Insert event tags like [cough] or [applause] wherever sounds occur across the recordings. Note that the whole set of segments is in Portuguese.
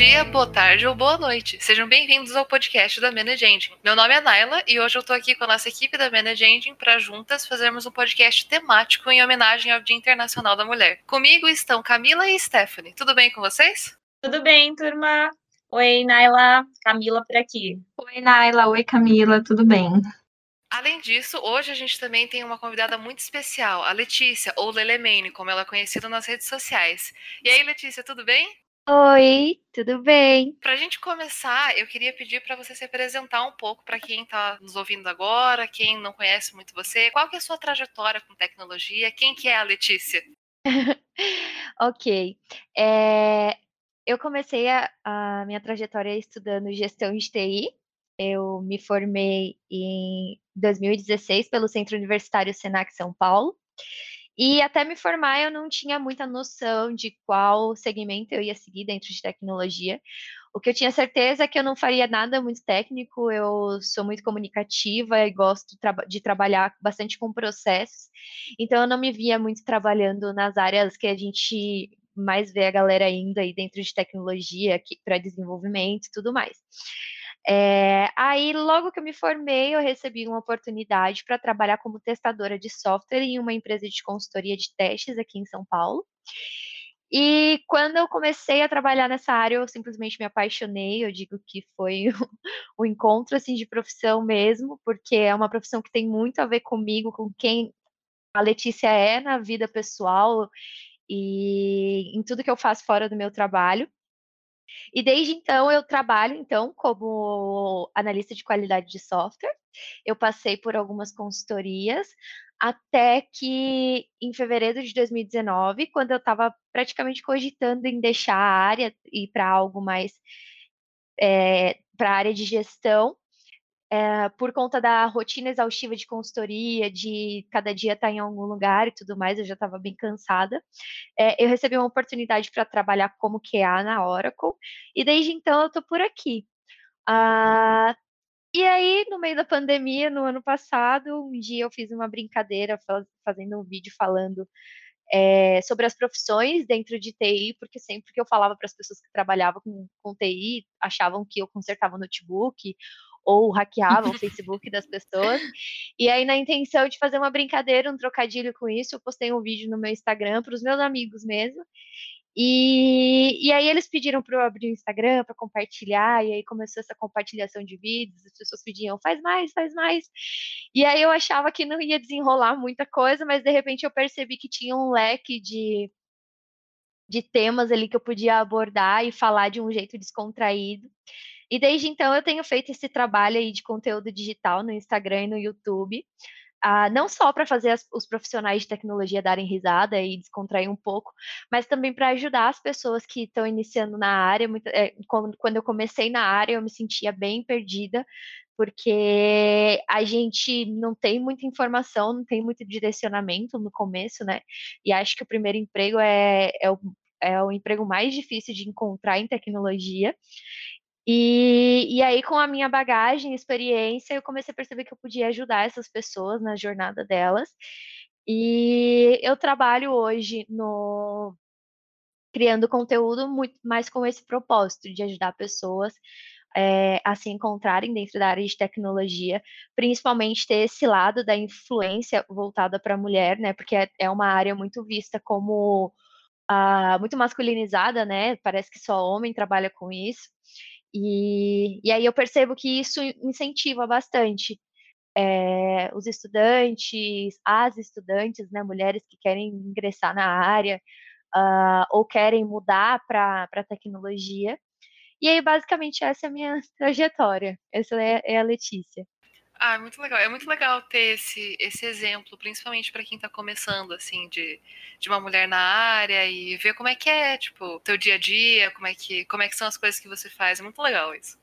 dia, boa tarde ou boa noite. Sejam bem-vindos ao podcast da Manage Engine. Meu nome é Naila e hoje eu tô aqui com a nossa equipe da Manage Engine para juntas fazermos um podcast temático em homenagem ao Dia Internacional da Mulher. Comigo estão Camila e Stephanie. Tudo bem com vocês? Tudo bem, turma? Oi, Naila, Camila por aqui. Oi, Naila. Oi, Camila. Tudo bem? Além disso, hoje a gente também tem uma convidada muito especial, a Letícia, ou Lelemane, como ela é conhecida nas redes sociais. E aí, Letícia, tudo bem? Oi, tudo bem? Para a gente começar, eu queria pedir para você se apresentar um pouco para quem está nos ouvindo agora, quem não conhece muito você. Qual que é a sua trajetória com tecnologia? Quem que é a Letícia? [laughs] ok. É, eu comecei a, a minha trajetória estudando gestão de TI. Eu me formei em 2016 pelo Centro Universitário Senac São Paulo. E até me formar, eu não tinha muita noção de qual segmento eu ia seguir dentro de tecnologia. O que eu tinha certeza é que eu não faria nada muito técnico, eu sou muito comunicativa e gosto de trabalhar bastante com processos, então eu não me via muito trabalhando nas áreas que a gente mais vê a galera indo aí dentro de tecnologia, para desenvolvimento e tudo mais. É, aí, logo que eu me formei, eu recebi uma oportunidade para trabalhar como testadora de software em uma empresa de consultoria de testes aqui em São Paulo. E quando eu comecei a trabalhar nessa área, eu simplesmente me apaixonei. Eu digo que foi [laughs] um encontro assim de profissão mesmo, porque é uma profissão que tem muito a ver comigo, com quem a Letícia é na vida pessoal e em tudo que eu faço fora do meu trabalho. E desde então eu trabalho então como analista de qualidade de software. Eu passei por algumas consultorias até que em fevereiro de 2019, quando eu estava praticamente cogitando em deixar a área e ir para algo mais é, para a área de gestão, é, por conta da rotina exaustiva de consultoria, de cada dia estar tá em algum lugar e tudo mais, eu já estava bem cansada. É, eu recebi uma oportunidade para trabalhar como QA na Oracle, e desde então eu estou por aqui. Ah, e aí, no meio da pandemia, no ano passado, um dia eu fiz uma brincadeira fazendo um vídeo falando é, sobre as profissões dentro de TI, porque sempre que eu falava para as pessoas que trabalhavam com, com TI, achavam que eu consertava notebook ou hackeavam o [laughs] Facebook das pessoas. E aí, na intenção de fazer uma brincadeira, um trocadilho com isso, eu postei um vídeo no meu Instagram para os meus amigos mesmo. E, e aí eles pediram para eu abrir o Instagram para compartilhar, e aí começou essa compartilhação de vídeos, as pessoas pediam, faz mais, faz mais. E aí eu achava que não ia desenrolar muita coisa, mas de repente eu percebi que tinha um leque de, de temas ali que eu podia abordar e falar de um jeito descontraído. E desde então eu tenho feito esse trabalho aí de conteúdo digital no Instagram e no YouTube. Uh, não só para fazer as, os profissionais de tecnologia darem risada e descontrair um pouco, mas também para ajudar as pessoas que estão iniciando na área. Muito, é, quando, quando eu comecei na área, eu me sentia bem perdida, porque a gente não tem muita informação, não tem muito direcionamento no começo, né? E acho que o primeiro emprego é, é, o, é o emprego mais difícil de encontrar em tecnologia. E, e aí, com a minha bagagem, experiência, eu comecei a perceber que eu podia ajudar essas pessoas na jornada delas. E eu trabalho hoje no criando conteúdo muito mais com esse propósito de ajudar pessoas é, a se encontrarem dentro da área de tecnologia, principalmente ter esse lado da influência voltada para a mulher, né? Porque é, é uma área muito vista como uh, muito masculinizada, né? Parece que só homem trabalha com isso. E, e aí eu percebo que isso incentiva bastante é, os estudantes, as estudantes, né, mulheres que querem ingressar na área uh, ou querem mudar para a tecnologia. E aí, basicamente, essa é a minha [laughs] trajetória. Essa é, é a Letícia. Ah, é muito legal. É muito legal ter esse, esse exemplo, principalmente para quem está começando, assim, de, de uma mulher na área e ver como é que é, tipo, teu dia a dia, como é que, como é que são as coisas que você faz. É muito legal isso.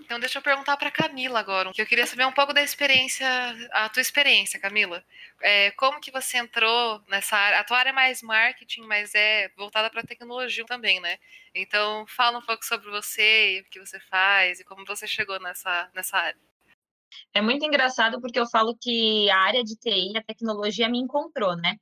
Então deixa eu perguntar para Camila agora, que eu queria saber um pouco da experiência, a tua experiência, Camila. É, como que você entrou nessa área? A tua área é mais marketing, mas é voltada para tecnologia também, né? Então fala um pouco sobre você, o que você faz e como você chegou nessa, nessa área. É muito engraçado porque eu falo que a área de TI, a tecnologia me encontrou, né?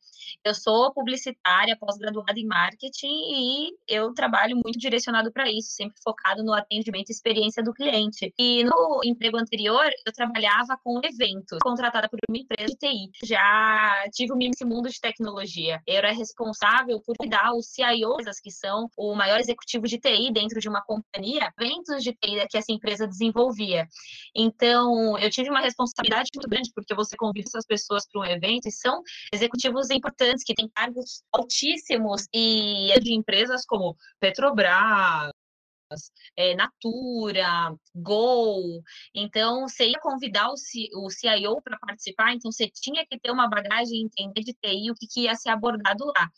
Eu sou publicitária, pós-graduada em marketing e eu trabalho muito direcionado para isso, sempre focado no atendimento e experiência do cliente. E no emprego anterior, eu trabalhava com eventos, contratada por uma empresa de TI. Já tive nesse mundo de tecnologia. Eu era responsável por cuidar os CIOs, que são o maior executivo de TI dentro de uma companhia, eventos de TI que essa empresa desenvolvia. Então, eu tive uma responsabilidade muito grande, porque você convida essas pessoas para um evento e são executivos importantes que têm cargos altíssimos e de empresas como Petrobras, é, Natura, Gol. Então, você ia convidar o, C, o CIO para participar, então você tinha que ter uma bagagem, entender de TI, o que, que ia ser abordado lá.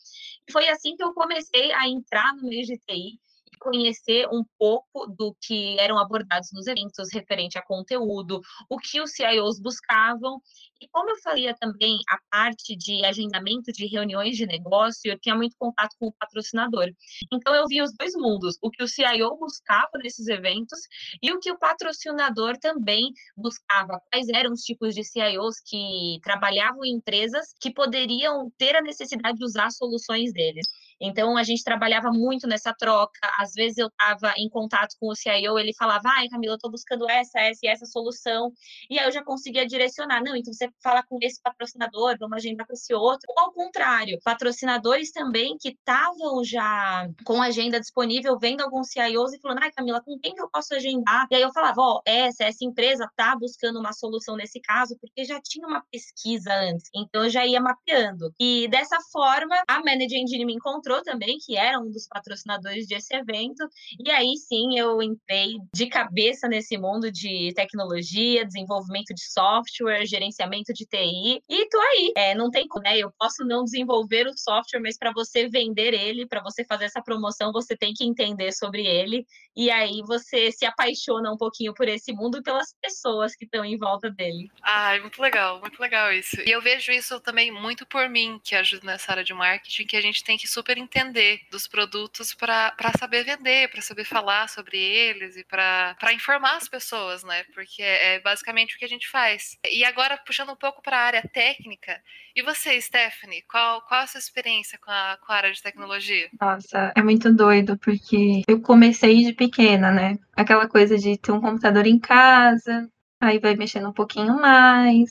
E foi assim que eu comecei a entrar no meio de TI conhecer um pouco do que eram abordados nos eventos referente a conteúdo, o que os CIOs buscavam. E como eu fazia também a parte de agendamento de reuniões de negócio, eu tinha muito contato com o patrocinador. Então eu via os dois mundos, o que o CIO buscava nesses eventos e o que o patrocinador também buscava. Quais eram os tipos de CIOs que trabalhavam em empresas que poderiam ter a necessidade de usar soluções deles. Então, a gente trabalhava muito nessa troca. Às vezes, eu estava em contato com o CIO, ele falava, ai, Camila, eu estou buscando essa, essa e essa solução. E aí, eu já conseguia direcionar. Não, então você fala com esse patrocinador, vamos agendar com esse outro. Ou ao contrário, patrocinadores também que estavam já com agenda disponível, vendo alguns CIOs e falando, ai, Camila, com quem que eu posso agendar? E aí, eu falava, ó, oh, essa, essa empresa está buscando uma solução nesse caso, porque já tinha uma pesquisa antes. Então, eu já ia mapeando. E dessa forma, a Manager Engine me encontrou também que era um dos patrocinadores desse evento. E aí sim eu entrei de cabeça nesse mundo de tecnologia, desenvolvimento de software, gerenciamento de TI. E tô aí. É, não tem como, né? Eu posso não desenvolver o software, mas para você vender ele, para você fazer essa promoção, você tem que entender sobre ele. E aí você se apaixona um pouquinho por esse mundo e pelas pessoas que estão em volta dele. Ah, muito legal, muito legal isso. E eu vejo isso também muito por mim, que ajuda nessa área de marketing, que a gente tem que super entender dos produtos para saber vender, para saber falar sobre eles e para informar as pessoas, né? Porque é, é basicamente o que a gente faz. E agora, puxando um pouco para a área técnica, e você, Stephanie, qual, qual a sua experiência com a, com a área de tecnologia? Nossa, é muito doido, porque eu comecei de pequena, né? Aquela coisa de ter um computador em casa, aí vai mexendo um pouquinho mais,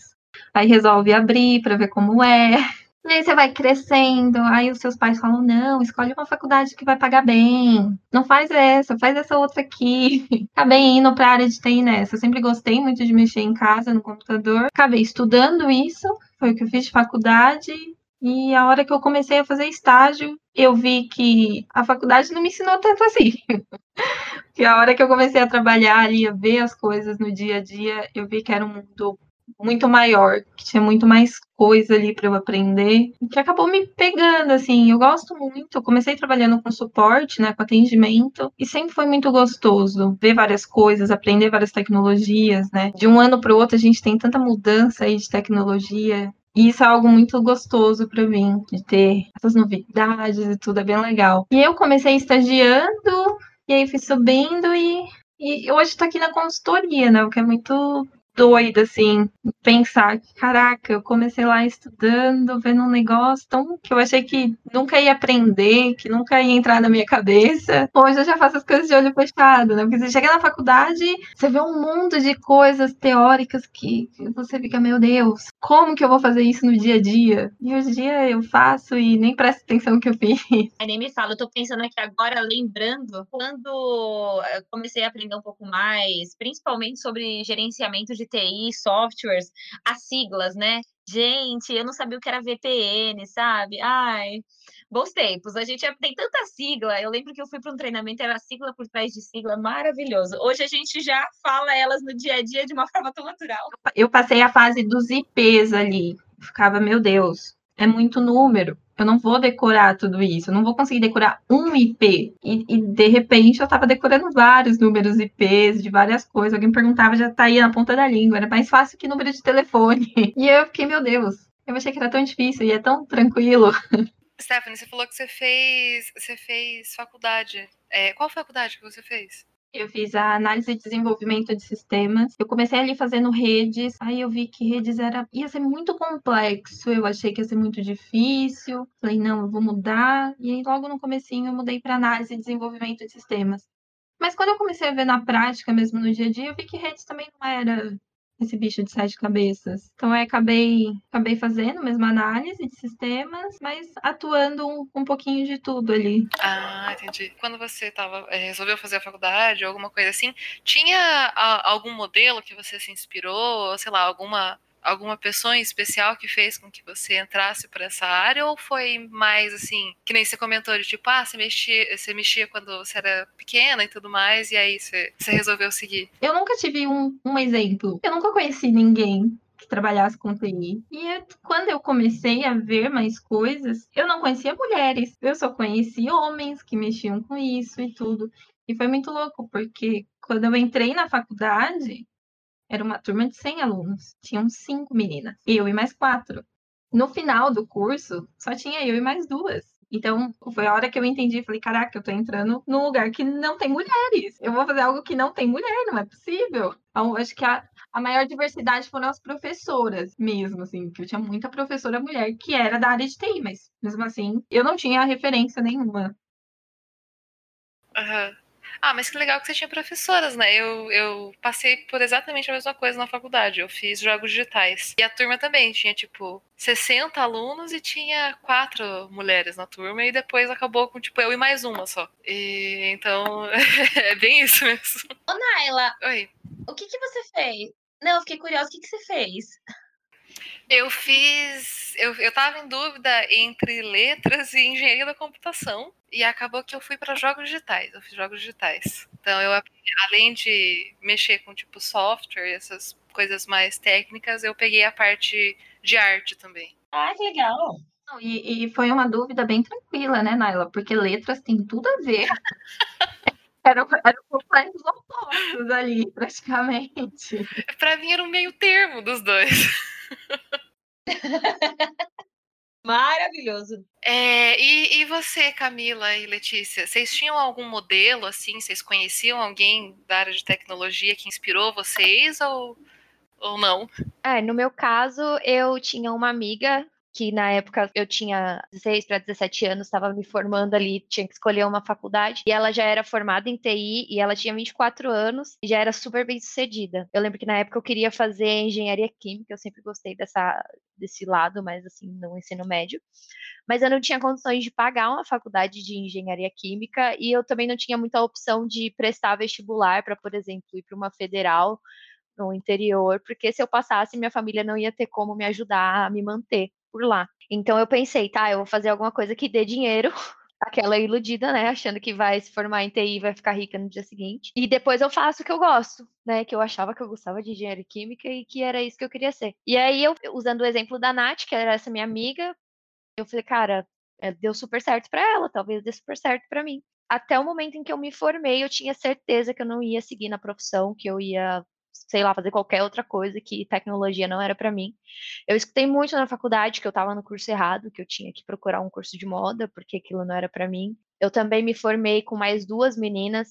aí resolve abrir para ver como é. E aí você vai crescendo, aí os seus pais falam: não, escolhe uma faculdade que vai pagar bem. Não faz essa, faz essa outra aqui. [laughs] Acabei indo para a área de TI nessa. Eu sempre gostei muito de mexer em casa, no computador. Acabei estudando isso, foi o que eu fiz de faculdade. E a hora que eu comecei a fazer estágio, eu vi que a faculdade não me ensinou tanto assim. [laughs] que a hora que eu comecei a trabalhar ali, a ver as coisas no dia a dia, eu vi que era um mundo muito maior, que tinha muito mais coisa ali para eu aprender, que acabou me pegando, assim. Eu gosto muito. Eu comecei trabalhando com suporte, né, com atendimento, e sempre foi muito gostoso ver várias coisas, aprender várias tecnologias, né. De um ano para o outro a gente tem tanta mudança aí de tecnologia. E isso é algo muito gostoso para mim, de ter essas novidades e tudo, é bem legal. E eu comecei estagiando, e aí fui subindo e, e hoje estou aqui na consultoria, né? O que é muito doida, assim, pensar que, caraca, eu comecei lá estudando, vendo um negócio tão que eu achei que nunca ia aprender, que nunca ia entrar na minha cabeça. Hoje eu já faço as coisas de olho fechado, né? Porque você chega na faculdade, você vê um mundo de coisas teóricas que você fica, meu Deus, como que eu vou fazer isso no dia a dia? E hoje em dia eu faço e nem presto atenção no que eu fiz. Aí nem me fala, eu tô pensando aqui agora, lembrando, quando eu comecei a aprender um pouco mais, principalmente sobre gerenciamento de de TI, softwares, as siglas, né? Gente, eu não sabia o que era VPN, sabe? Ai, bons tempos. A gente tem tanta sigla. Eu lembro que eu fui para um treinamento, era sigla por trás de sigla, maravilhoso. Hoje a gente já fala elas no dia a dia de uma [laughs] forma tão natural. Eu passei a fase dos IPs ali. Ficava, meu Deus, é muito número. Eu não vou decorar tudo isso, eu não vou conseguir decorar um IP. E, e de repente eu estava decorando vários números IPs de várias coisas. Alguém perguntava, já tá aí na ponta da língua. Era mais fácil que número de telefone. [laughs] E eu fiquei, meu Deus, eu achei que era tão difícil e é tão tranquilo. [laughs] Stephanie, você falou que você fez, você fez faculdade. É, qual faculdade que você fez? Eu fiz a análise e desenvolvimento de sistemas. Eu comecei ali fazendo redes, aí eu vi que redes era ia ser muito complexo. Eu achei que ia ser muito difícil. Falei, não, eu vou mudar. E aí logo no comecinho eu mudei para análise e desenvolvimento de sistemas. Mas quando eu comecei a ver na prática, mesmo no dia a dia, eu vi que redes também não era esse bicho de sete cabeças. Então, eu acabei, acabei fazendo mesmo análise de sistemas, mas atuando um, um pouquinho de tudo ali. Ah, entendi. Quando você tava, é, resolveu fazer a faculdade ou alguma coisa assim, tinha a, algum modelo que você se inspirou, sei lá, alguma alguma pessoa em especial que fez com que você entrasse para essa área ou foi mais assim, que nem você comentou de tipo, ah, você mexia, você mexia quando você era pequena e tudo mais, e aí você, você resolveu seguir? Eu nunca tive um, um exemplo. Eu nunca conheci ninguém que trabalhasse com TI. E eu, quando eu comecei a ver mais coisas, eu não conhecia mulheres, eu só conhecia homens que mexiam com isso e tudo. E foi muito louco, porque quando eu entrei na faculdade, era uma turma de 100 alunos. Tinham cinco meninas. Eu e mais quatro. No final do curso, só tinha eu e mais duas. Então, foi a hora que eu entendi. Falei, caraca, eu tô entrando num lugar que não tem mulheres. Eu vou fazer algo que não tem mulher, não é possível. Então, acho que a, a maior diversidade foram as professoras mesmo, assim, que eu tinha muita professora mulher que era da área de TI, mas mesmo assim, eu não tinha referência nenhuma. Aham. Uhum. Ah, mas que legal que você tinha professoras, né? Eu, eu passei por exatamente a mesma coisa na faculdade. Eu fiz jogos digitais. E a turma também tinha, tipo, 60 alunos e tinha quatro mulheres na turma. E depois acabou com, tipo, eu e mais uma só. E então, [laughs] é bem isso mesmo. Ô, Naila. Oi. O que, que você fez? Não, eu fiquei curiosa. O que, que você fez? Eu fiz. Eu, eu tava em dúvida entre letras e engenharia da computação. E acabou que eu fui para jogos digitais. Eu fiz jogos digitais. Então, eu, além de mexer com tipo software, essas coisas mais técnicas, eu peguei a parte de arte também. Ah, que legal! E, e foi uma dúvida bem tranquila, né, Naila? Porque letras tem tudo a ver. [laughs] eram, eram completos opostos ali, praticamente. Para mim era um meio termo dos dois. [laughs] Maravilhoso. É, e, e você, Camila e Letícia, vocês tinham algum modelo assim? Vocês conheciam alguém da área de tecnologia que inspirou vocês ou, ou não? É, no meu caso, eu tinha uma amiga que na época eu tinha 16 para 17 anos, estava me formando ali, tinha que escolher uma faculdade, e ela já era formada em TI e ela tinha 24 anos e já era super bem sucedida. Eu lembro que na época eu queria fazer engenharia química, eu sempre gostei dessa, desse lado, mas assim, no ensino médio. Mas eu não tinha condições de pagar uma faculdade de engenharia química e eu também não tinha muita opção de prestar vestibular para, por exemplo, ir para uma federal no interior, porque se eu passasse, minha família não ia ter como me ajudar a me manter por lá. Então eu pensei, tá, eu vou fazer alguma coisa que dê dinheiro. [laughs] Aquela iludida, né? Achando que vai se formar em TI e vai ficar rica no dia seguinte. E depois eu faço o que eu gosto, né? Que eu achava que eu gostava de engenharia química e que era isso que eu queria ser. E aí, eu, usando o exemplo da Nath, que era essa minha amiga, eu falei, cara, é, deu super certo para ela, talvez dê super certo para mim. Até o momento em que eu me formei, eu tinha certeza que eu não ia seguir na profissão, que eu ia sei lá, fazer qualquer outra coisa que tecnologia não era para mim. Eu escutei muito na faculdade que eu estava no curso errado, que eu tinha que procurar um curso de moda, porque aquilo não era para mim. Eu também me formei com mais duas meninas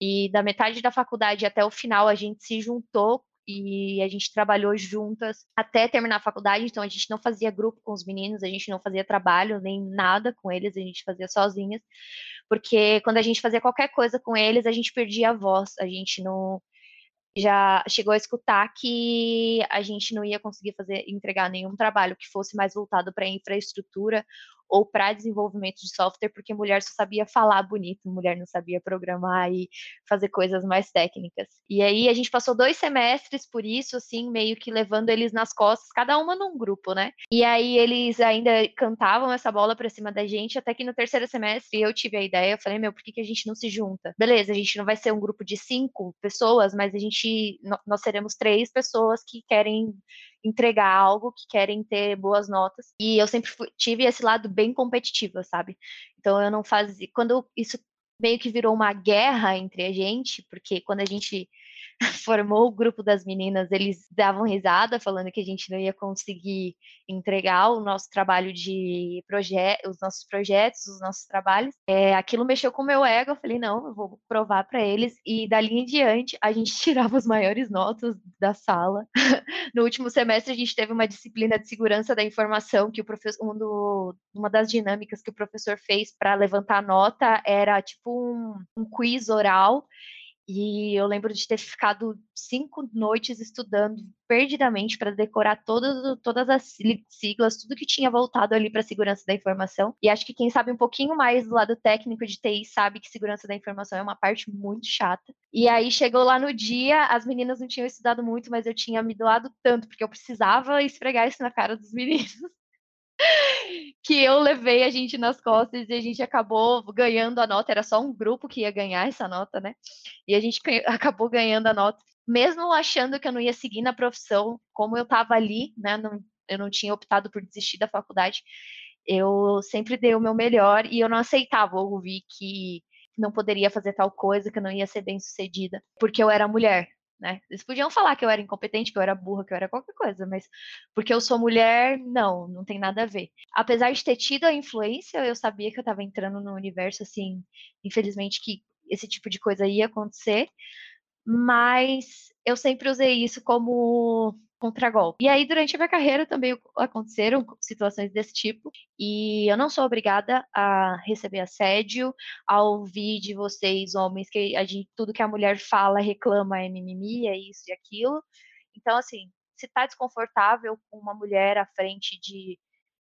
e da metade da faculdade até o final a gente se juntou e a gente trabalhou juntas até terminar a faculdade, então a gente não fazia grupo com os meninos, a gente não fazia trabalho nem nada com eles, a gente fazia sozinhas, porque quando a gente fazia qualquer coisa com eles, a gente perdia a voz, a gente não já chegou a escutar que a gente não ia conseguir fazer entregar nenhum trabalho que fosse mais voltado para infraestrutura ou para desenvolvimento de software, porque mulher só sabia falar bonito, mulher não sabia programar e fazer coisas mais técnicas. E aí a gente passou dois semestres por isso, assim, meio que levando eles nas costas, cada uma num grupo, né? E aí eles ainda cantavam essa bola para cima da gente, até que no terceiro semestre eu tive a ideia, eu falei, meu, por que, que a gente não se junta? Beleza, a gente não vai ser um grupo de cinco pessoas, mas a gente, nós seremos três pessoas que querem entregar algo, que querem ter boas notas. E eu sempre fui, tive esse lado bem competitivo, sabe? Então eu não fazia. Quando isso meio que virou uma guerra entre a gente, porque quando a gente [laughs] formou o grupo das meninas, eles davam risada, falando que a gente não ia conseguir entregar o nosso trabalho de projeto, os nossos projetos, os nossos trabalhos. É, aquilo mexeu com o meu ego, eu falei, não, eu vou provar para eles. E dali em diante, a gente [laughs] tirava as maiores notas da sala. [laughs] no último semestre, a gente teve uma disciplina de segurança da informação, que o professor, um do, uma das dinâmicas que o professor fez para levantar nota era tipo um, um quiz oral e eu lembro de ter ficado cinco noites estudando perdidamente para decorar todas, todas as siglas, tudo que tinha voltado ali para segurança da informação. E acho que quem sabe um pouquinho mais do lado técnico de TI sabe que segurança da informação é uma parte muito chata. E aí chegou lá no dia, as meninas não tinham estudado muito, mas eu tinha me doado tanto, porque eu precisava esfregar isso na cara dos [laughs] meninos [laughs] que eu levei a gente nas costas e a gente acabou ganhando a nota. Era só um grupo que ia ganhar essa nota, né? E a gente [laughs] acabou ganhando a nota, mesmo achando que eu não ia seguir na profissão, como eu estava ali, né? Não, eu não tinha optado por desistir da faculdade. Eu sempre dei o meu melhor e eu não aceitava ouvir que não poderia fazer tal coisa, que eu não ia ser bem sucedida, porque eu era mulher né? Eles podiam falar que eu era incompetente, que eu era burra, que eu era qualquer coisa, mas porque eu sou mulher, não, não tem nada a ver. Apesar de ter tido a influência, eu sabia que eu estava entrando no universo, assim, infelizmente que esse tipo de coisa ia acontecer, mas eu sempre usei isso como contragolpe. E aí, durante a minha carreira, também aconteceram situações desse tipo, e eu não sou obrigada a receber assédio, a ouvir de vocês, homens, que a gente, tudo que a mulher fala, reclama, é mimimi, é isso e aquilo. Então, assim, se tá desconfortável com uma mulher à frente de,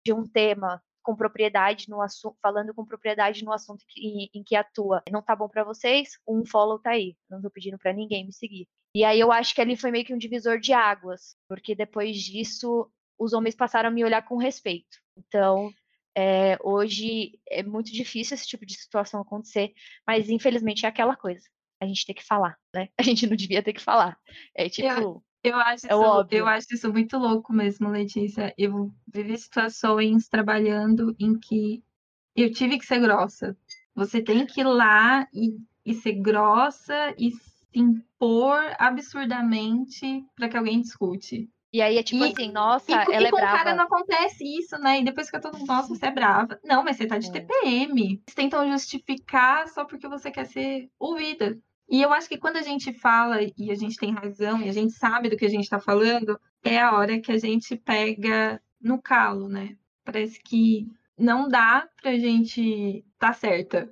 de um tema com propriedade no assunto, falando com propriedade no assunto que, em que atua. Não tá bom para vocês? Um follow tá aí. Não tô pedindo para ninguém me seguir. E aí eu acho que ali foi meio que um divisor de águas, porque depois disso os homens passaram a me olhar com respeito. Então, é, hoje é muito difícil esse tipo de situação acontecer, mas infelizmente é aquela coisa. A gente tem que falar, né? [laughs] A gente não devia ter que falar. É tipo. Eu, eu acho, é isso, eu acho isso muito louco mesmo, Letícia. Eu vivi situações trabalhando em que eu tive que ser grossa. Você tem que ir lá e, e ser grossa e se impor absurdamente para que alguém discute. E aí é tipo e, assim, nossa, e, ela e é com brava. cara não acontece isso, né? E depois que eu tô, nossa, você é brava. Não, mas você tá de é. TPM. Vocês tentam justificar só porque você quer ser ouvida. E eu acho que quando a gente fala e a gente tem razão e a gente sabe do que a gente tá falando, é a hora que a gente pega no calo, né? Parece que não dá pra gente tá certa.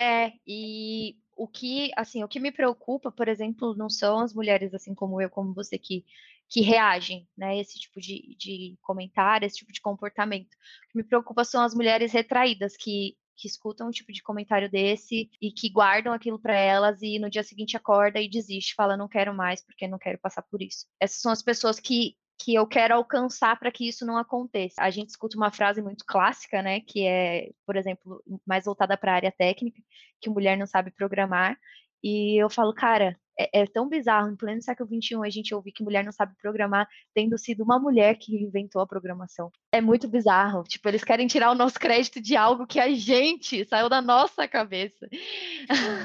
É, e o que, assim, o que me preocupa, por exemplo, não são as mulheres assim como eu, como você, que, que reagem, né, esse tipo de, de comentário, esse tipo de comportamento. O que me preocupa são as mulheres retraídas, que, que escutam um tipo de comentário desse e que guardam aquilo para elas e no dia seguinte acorda e desiste, fala, não quero mais porque não quero passar por isso. Essas são as pessoas que que eu quero alcançar para que isso não aconteça. A gente escuta uma frase muito clássica, né, que é, por exemplo, mais voltada para a área técnica, que mulher não sabe programar, e eu falo, cara, é, é, tão bizarro, em pleno século XXI, a gente ouvir que mulher não sabe programar, tendo sido uma mulher que inventou a programação. É muito bizarro. Tipo, eles querem tirar o nosso crédito de algo que a gente saiu da nossa cabeça.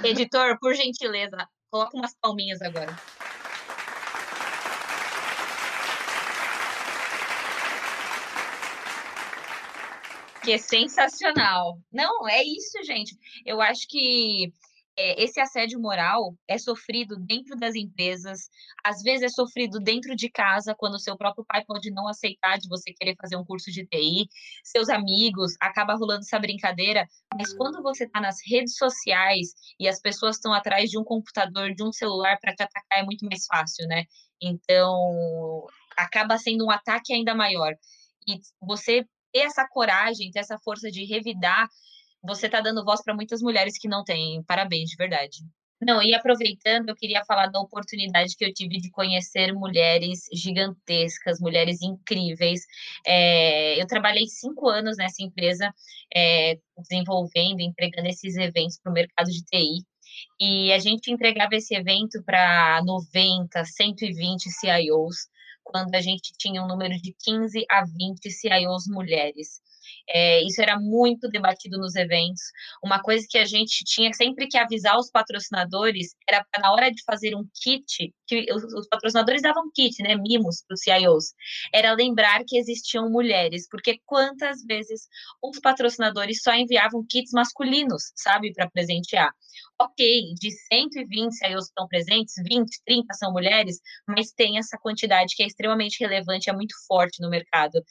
Editor, por gentileza, coloca umas palminhas agora. Que é sensacional. Não, é isso, gente. Eu acho que é, esse assédio moral é sofrido dentro das empresas, às vezes é sofrido dentro de casa, quando seu próprio pai pode não aceitar de você querer fazer um curso de TI, seus amigos, acaba rolando essa brincadeira, mas quando você está nas redes sociais e as pessoas estão atrás de um computador, de um celular para te atacar, é muito mais fácil, né? Então, acaba sendo um ataque ainda maior. E você ter essa coragem, ter essa força de revidar, você está dando voz para muitas mulheres que não têm. Parabéns, de verdade. Não, e aproveitando, eu queria falar da oportunidade que eu tive de conhecer mulheres gigantescas, mulheres incríveis. É, eu trabalhei cinco anos nessa empresa, é, desenvolvendo, entregando esses eventos para o mercado de TI. E a gente entregava esse evento para 90, 120 CIOs quando a gente tinha um número de 15 a 20 CIOs mulheres. É, isso era muito debatido nos eventos. Uma coisa que a gente tinha sempre que avisar os patrocinadores era na hora de fazer um kit, que os, os patrocinadores davam kit, né, mimos para os CIOs, era lembrar que existiam mulheres, porque quantas vezes os patrocinadores só enviavam kits masculinos, sabe, para presentear. Ok, de 120 CIOs que estão presentes, 20, 30 são mulheres, mas tem essa quantidade que é extremamente relevante, é muito forte no mercado.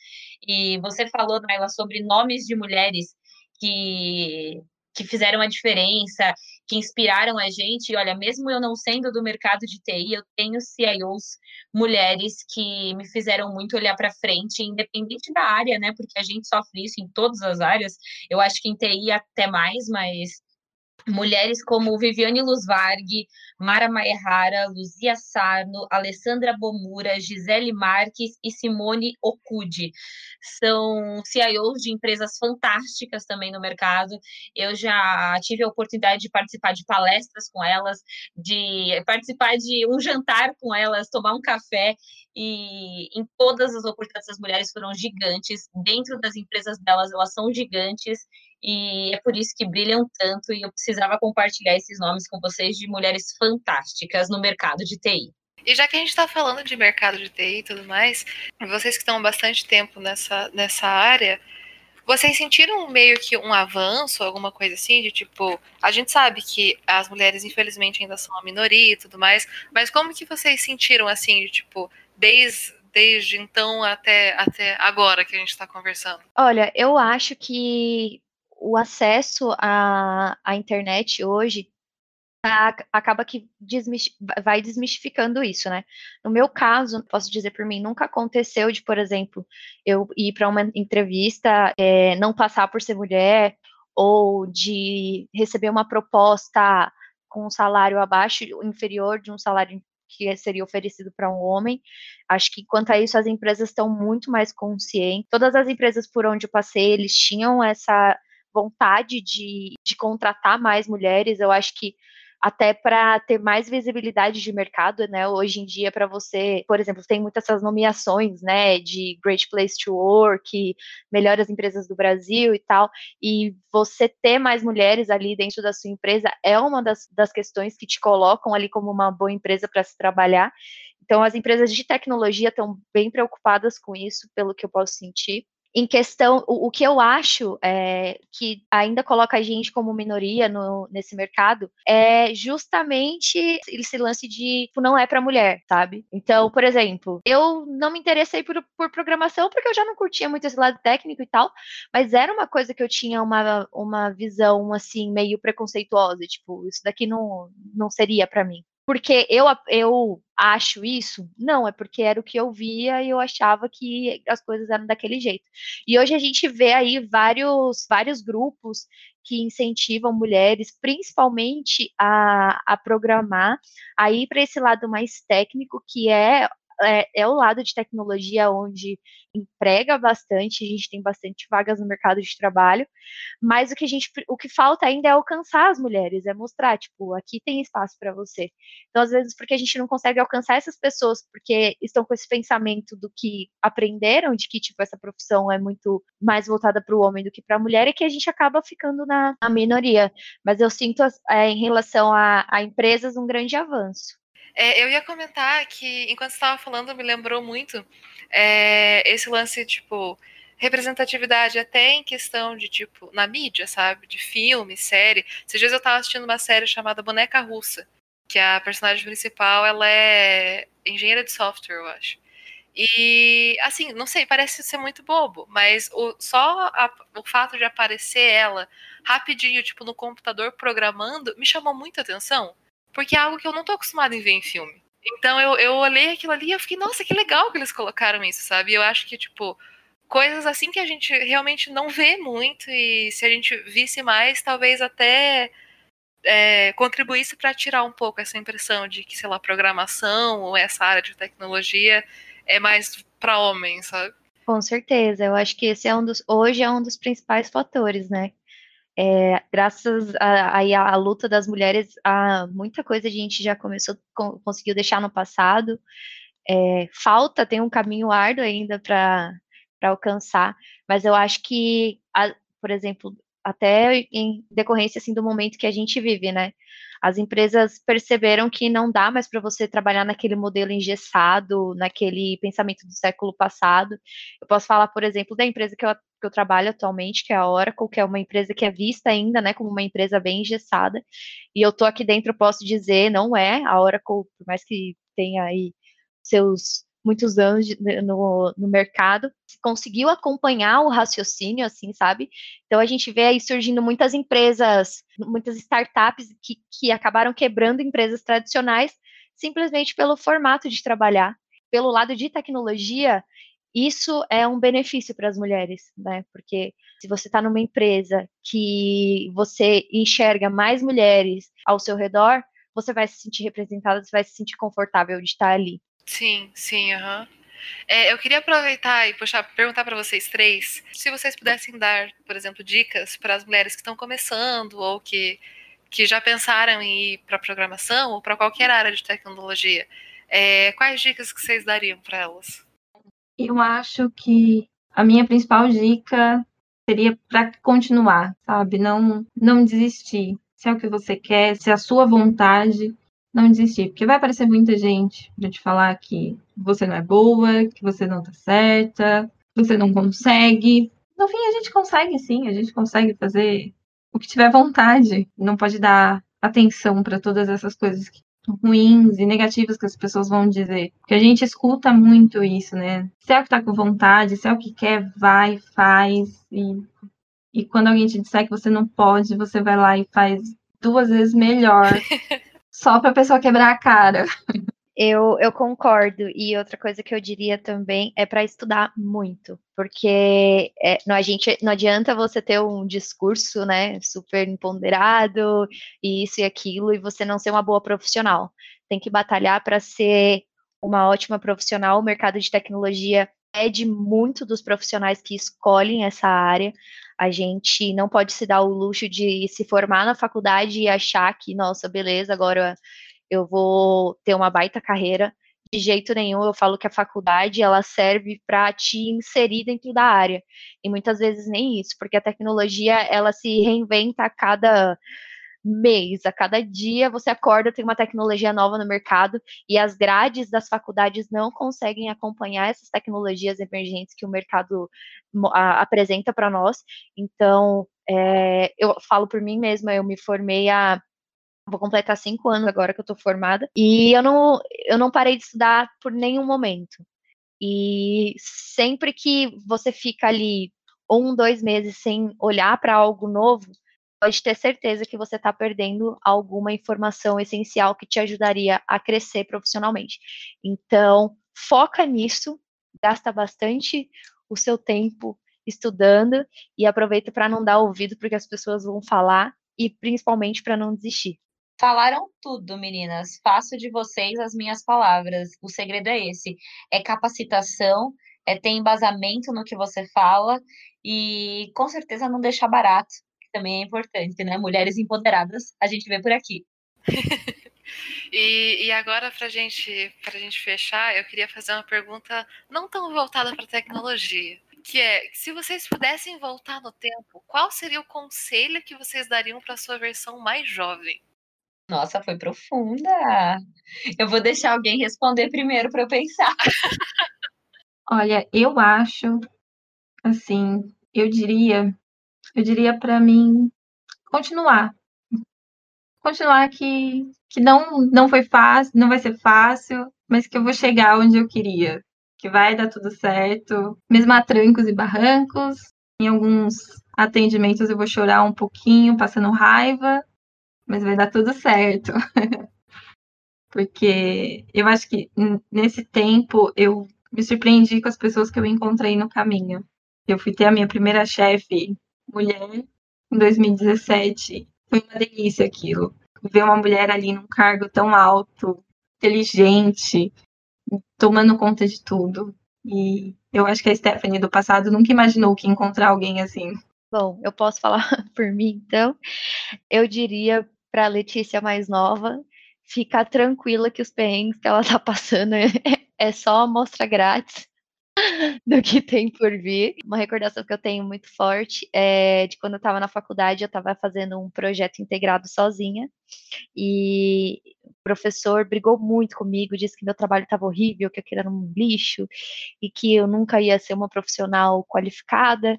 E você falou, Naila, sobre nomes de mulheres que, que fizeram a diferença, que inspiraram a gente. E olha, mesmo eu não sendo do mercado de TI, eu tenho CIOs mulheres que me fizeram muito olhar para frente, independente da área, né? Porque a gente sofre isso em todas as áreas. Eu acho que em TI até mais, mas mulheres como Viviane Luzvarg, Mara Maerrara, Luzia Sarno, Alessandra Bomura, Gisele Marques e Simone Okude. São CIOs de empresas fantásticas também no mercado. Eu já tive a oportunidade de participar de palestras com elas, de participar de um jantar com elas, tomar um café e em todas as oportunidades as mulheres foram gigantes. Dentro das empresas delas, elas são gigantes e é por isso que brilham tanto e eu precisava compartilhar esses nomes com vocês de mulheres fantásticas no mercado de TI. E já que a gente está falando de mercado de TI e tudo mais, vocês que estão há bastante tempo nessa, nessa área, vocês sentiram meio que um avanço, alguma coisa assim, de tipo, a gente sabe que as mulheres infelizmente ainda são a minoria e tudo mais, mas como que vocês sentiram assim, de tipo, desde desde então até, até agora que a gente está conversando? Olha, eu acho que o acesso à, à internet hoje tá, acaba que vai desmistificando isso, né? No meu caso, posso dizer por mim, nunca aconteceu de, por exemplo, eu ir para uma entrevista, é, não passar por ser mulher, ou de receber uma proposta com um salário abaixo, inferior de um salário que seria oferecido para um homem. Acho que quanto a isso as empresas estão muito mais conscientes. Todas as empresas por onde eu passei, eles tinham essa vontade de, de contratar mais mulheres. Eu acho que até para ter mais visibilidade de mercado, né? Hoje em dia, para você, por exemplo, tem muitas essas nomeações, né, de Great Place to Work, melhores empresas do Brasil e tal, e você ter mais mulheres ali dentro da sua empresa é uma das, das questões que te colocam ali como uma boa empresa para se trabalhar. Então, as empresas de tecnologia estão bem preocupadas com isso, pelo que eu posso sentir em questão, o, o que eu acho é, que ainda coloca a gente como minoria no, nesse mercado é justamente esse lance de tipo, não é para mulher, sabe? Então, por exemplo, eu não me interessei por, por programação porque eu já não curtia muito esse lado técnico e tal, mas era uma coisa que eu tinha uma, uma visão assim meio preconceituosa, tipo, isso daqui não, não seria para mim porque eu, eu acho isso? Não, é porque era o que eu via e eu achava que as coisas eram daquele jeito. E hoje a gente vê aí vários, vários grupos que incentivam mulheres, principalmente a, a programar, a ir para esse lado mais técnico, que é é, é, o lado de tecnologia onde emprega bastante, a gente tem bastante vagas no mercado de trabalho, mas o que a gente, o que falta ainda é alcançar as mulheres, é mostrar, tipo, aqui tem espaço para você. Então, às vezes, porque a gente não consegue alcançar essas pessoas, porque estão com esse pensamento do que aprenderam, de que, tipo, essa profissão é muito mais voltada para o homem do que para a mulher, e que a gente acaba ficando na, na minoria. Mas eu sinto, é, em relação a, a empresas, um grande avanço. É, eu ia comentar que, enquanto estava falando, me lembrou muito é, esse lance, tipo, representatividade até em questão de, tipo, na mídia, sabe? De filme, série. Esses dias eu estava assistindo uma série chamada Boneca Russa, que a personagem principal, ela é engenheira de software, eu acho. E, assim, não sei, parece ser muito bobo, mas o, só a, o fato de aparecer ela rapidinho, tipo, no computador programando, me chamou muita atenção porque é algo que eu não tô acostumada em ver em filme. Então eu, eu olhei aquilo ali e eu fiquei, nossa, que legal que eles colocaram isso, sabe? Eu acho que, tipo, coisas assim que a gente realmente não vê muito, e se a gente visse mais, talvez até é, contribuísse para tirar um pouco essa impressão de que, sei lá, programação ou essa área de tecnologia é mais para homens, sabe? Com certeza, eu acho que esse é um dos, hoje é um dos principais fatores, né? É, graças à luta das mulheres, a muita coisa a gente já começou, conseguiu deixar no passado. É, falta, tem um caminho árduo ainda para alcançar, mas eu acho que, a, por exemplo, até em decorrência assim do momento que a gente vive, né? As empresas perceberam que não dá mais para você trabalhar naquele modelo engessado, naquele pensamento do século passado. Eu posso falar, por exemplo, da empresa que eu, que eu trabalho atualmente, que é a Oracle, que é uma empresa que é vista ainda, né, como uma empresa bem engessada. E eu tô aqui dentro, posso dizer, não é a Oracle, por mais que tenha aí seus muitos anos de, no, no mercado, conseguiu acompanhar o raciocínio, assim, sabe? Então a gente vê aí surgindo muitas empresas, muitas startups que, que acabaram quebrando empresas tradicionais simplesmente pelo formato de trabalhar. Pelo lado de tecnologia, isso é um benefício para as mulheres, né? Porque se você está numa empresa que você enxerga mais mulheres ao seu redor, você vai se sentir representada, você vai se sentir confortável de estar ali. Sim, sim, aham. Uhum. É, eu queria aproveitar e puxar, perguntar para vocês três se vocês pudessem dar, por exemplo, dicas para as mulheres que estão começando ou que, que já pensaram em ir para programação ou para qualquer área de tecnologia. É, quais dicas que vocês dariam para elas? Eu acho que a minha principal dica seria para continuar, sabe? Não, não desistir. Se é o que você quer, se é a sua vontade, não desistir, porque vai aparecer muita gente para te falar que você não é boa, que você não tá certa, que você não consegue. No fim, a gente consegue sim, a gente consegue fazer o que tiver vontade. Não pode dar atenção para todas essas coisas ruins e negativas que as pessoas vão dizer. Porque a gente escuta muito isso, né? Se é o que tá com vontade, se é o que quer, vai, faz. E, e quando alguém te disser que você não pode, você vai lá e faz duas vezes melhor. [laughs] só para a pessoa quebrar a cara. Eu, eu concordo. E outra coisa que eu diria também é para estudar muito, porque é, não, a gente, não adianta você ter um discurso, né, super empoderado, e isso e aquilo, e você não ser uma boa profissional. Tem que batalhar para ser uma ótima profissional. O mercado de tecnologia pede muito dos profissionais que escolhem essa área. A gente não pode se dar o luxo de se formar na faculdade e achar que, nossa, beleza, agora eu vou ter uma baita carreira. De jeito nenhum, eu falo que a faculdade ela serve para te inserir dentro da área. E muitas vezes nem isso, porque a tecnologia ela se reinventa a cada mês, a cada dia você acorda, tem uma tecnologia nova no mercado e as grades das faculdades não conseguem acompanhar essas tecnologias emergentes que o mercado a, apresenta para nós. Então, é, eu falo por mim mesma, eu me formei há vou completar cinco anos agora que eu estou formada e eu não eu não parei de estudar por nenhum momento. E sempre que você fica ali um, dois meses sem olhar para algo novo, pode ter certeza que você está perdendo alguma informação essencial que te ajudaria a crescer profissionalmente. Então, foca nisso, gasta bastante o seu tempo estudando e aproveita para não dar ouvido porque as pessoas vão falar e principalmente para não desistir. Falaram tudo, meninas. Faço de vocês as minhas palavras. O segredo é esse: é capacitação, é ter embasamento no que você fala e com certeza não deixar barato também é importante, né? Mulheres empoderadas, a gente vê por aqui. [laughs] e, e agora, para gente, a gente fechar, eu queria fazer uma pergunta não tão voltada para tecnologia. Que é, se vocês pudessem voltar no tempo, qual seria o conselho que vocês dariam para sua versão mais jovem? Nossa, foi profunda. Eu vou deixar alguém responder primeiro para eu pensar. [laughs] Olha, eu acho, assim, eu diria eu diria para mim continuar. Continuar que, que não, não foi fácil, não vai ser fácil, mas que eu vou chegar onde eu queria. Que vai dar tudo certo, mesmo a trancos e barrancos. Em alguns atendimentos eu vou chorar um pouquinho, passando raiva, mas vai dar tudo certo. [laughs] Porque eu acho que nesse tempo eu me surpreendi com as pessoas que eu encontrei no caminho. Eu fui ter a minha primeira chefe mulher em 2017. Foi uma delícia aquilo. Ver uma mulher ali num cargo tão alto, inteligente, tomando conta de tudo. E eu acho que a Stephanie do passado nunca imaginou que encontrar alguém assim. Bom, eu posso falar [laughs] por mim, então. Eu diria para a Letícia mais nova ficar tranquila que os perrengues que ela tá passando é, [laughs] é só amostra grátis [laughs] do que tem por vir. Uma recordação que eu tenho muito forte é de quando eu estava na faculdade, eu estava fazendo um projeto integrado sozinha e o professor brigou muito comigo, disse que meu trabalho estava horrível, que aquilo era um lixo e que eu nunca ia ser uma profissional qualificada.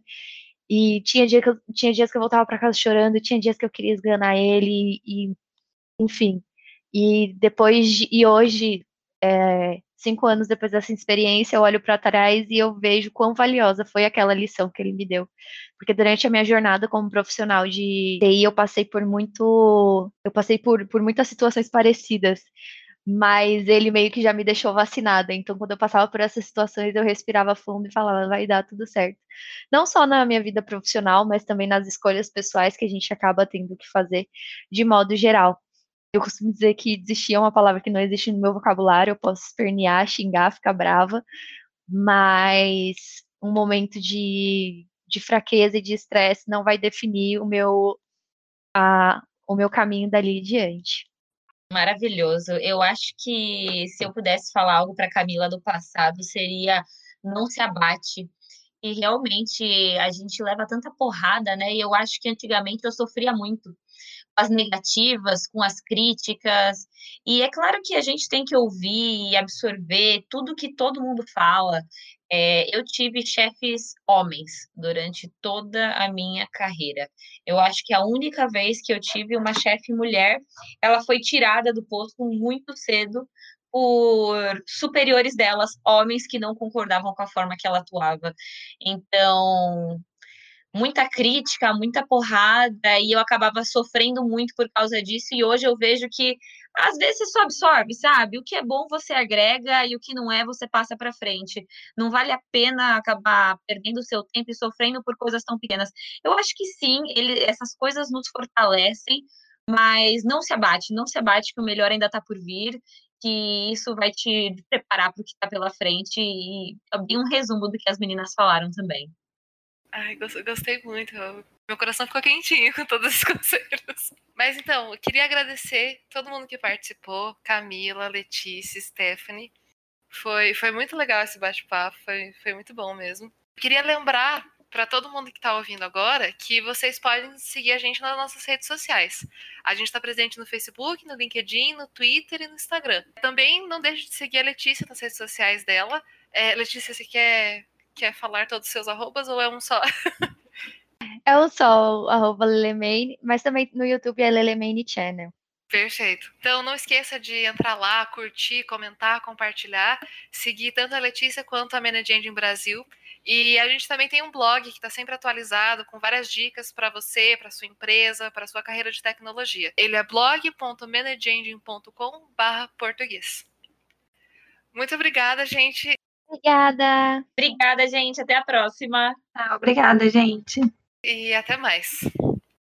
E tinha, dia que eu, tinha dias que eu voltava para casa chorando, tinha dias que eu queria esganar ele, e enfim. E depois, e hoje, é, cinco anos depois dessa experiência, eu olho para trás e eu vejo quão valiosa foi aquela lição que ele me deu. Porque durante a minha jornada como profissional de TI, eu passei por muito. Eu passei por, por muitas situações parecidas. Mas ele meio que já me deixou vacinada. Então, quando eu passava por essas situações, eu respirava fundo e falava, vai dar tudo certo. Não só na minha vida profissional, mas também nas escolhas pessoais que a gente acaba tendo que fazer de modo geral. Eu costumo dizer que desistir é uma palavra que não existe no meu vocabulário, eu posso espernear, xingar, ficar brava, mas um momento de, de fraqueza e de estresse não vai definir o meu, a, o meu caminho dali diante. Maravilhoso. Eu acho que se eu pudesse falar algo para Camila do passado, seria não se abate. E realmente a gente leva tanta porrada, né? E eu acho que antigamente eu sofria muito as negativas, com as críticas. E é claro que a gente tem que ouvir e absorver tudo que todo mundo fala. É, eu tive chefes homens durante toda a minha carreira. Eu acho que a única vez que eu tive uma chefe mulher, ela foi tirada do posto muito cedo por superiores delas, homens que não concordavam com a forma que ela atuava. Então, muita crítica, muita porrada, e eu acabava sofrendo muito por causa disso, e hoje eu vejo que às vezes você só absorve, sabe? O que é bom você agrega e o que não é você passa para frente. Não vale a pena acabar perdendo seu tempo e sofrendo por coisas tão pequenas. Eu acho que sim, ele, essas coisas nos fortalecem, mas não se abate, não se abate que o melhor ainda está por vir, que isso vai te preparar para o que está pela frente e é bem um resumo do que as meninas falaram também. Ai, gostei muito. Meu coração ficou quentinho [laughs] com todos esses conselhos. Mas então, eu queria agradecer todo mundo que participou: Camila, Letícia, Stephanie. Foi, foi muito legal esse bate-papo, foi, foi muito bom mesmo. Queria lembrar para todo mundo que está ouvindo agora que vocês podem seguir a gente nas nossas redes sociais. A gente está presente no Facebook, no LinkedIn, no Twitter e no Instagram. Também não deixe de seguir a Letícia nas redes sociais dela. É, Letícia, você quer quer falar todos os seus arrobas ou é um só? [laughs] é um só, arroba Lelemane, mas também no YouTube é Lelemane Channel. Perfeito. Então não esqueça de entrar lá, curtir, comentar, compartilhar, seguir tanto a Letícia quanto a Manage Engine Brasil. E a gente também tem um blog que está sempre atualizado com várias dicas para você, para sua empresa, para sua carreira de tecnologia. Ele é blog.manageengine.com/português. Muito obrigada, gente. Obrigada. Obrigada, gente. Até a próxima. Ah, obrigada, gente. E até mais.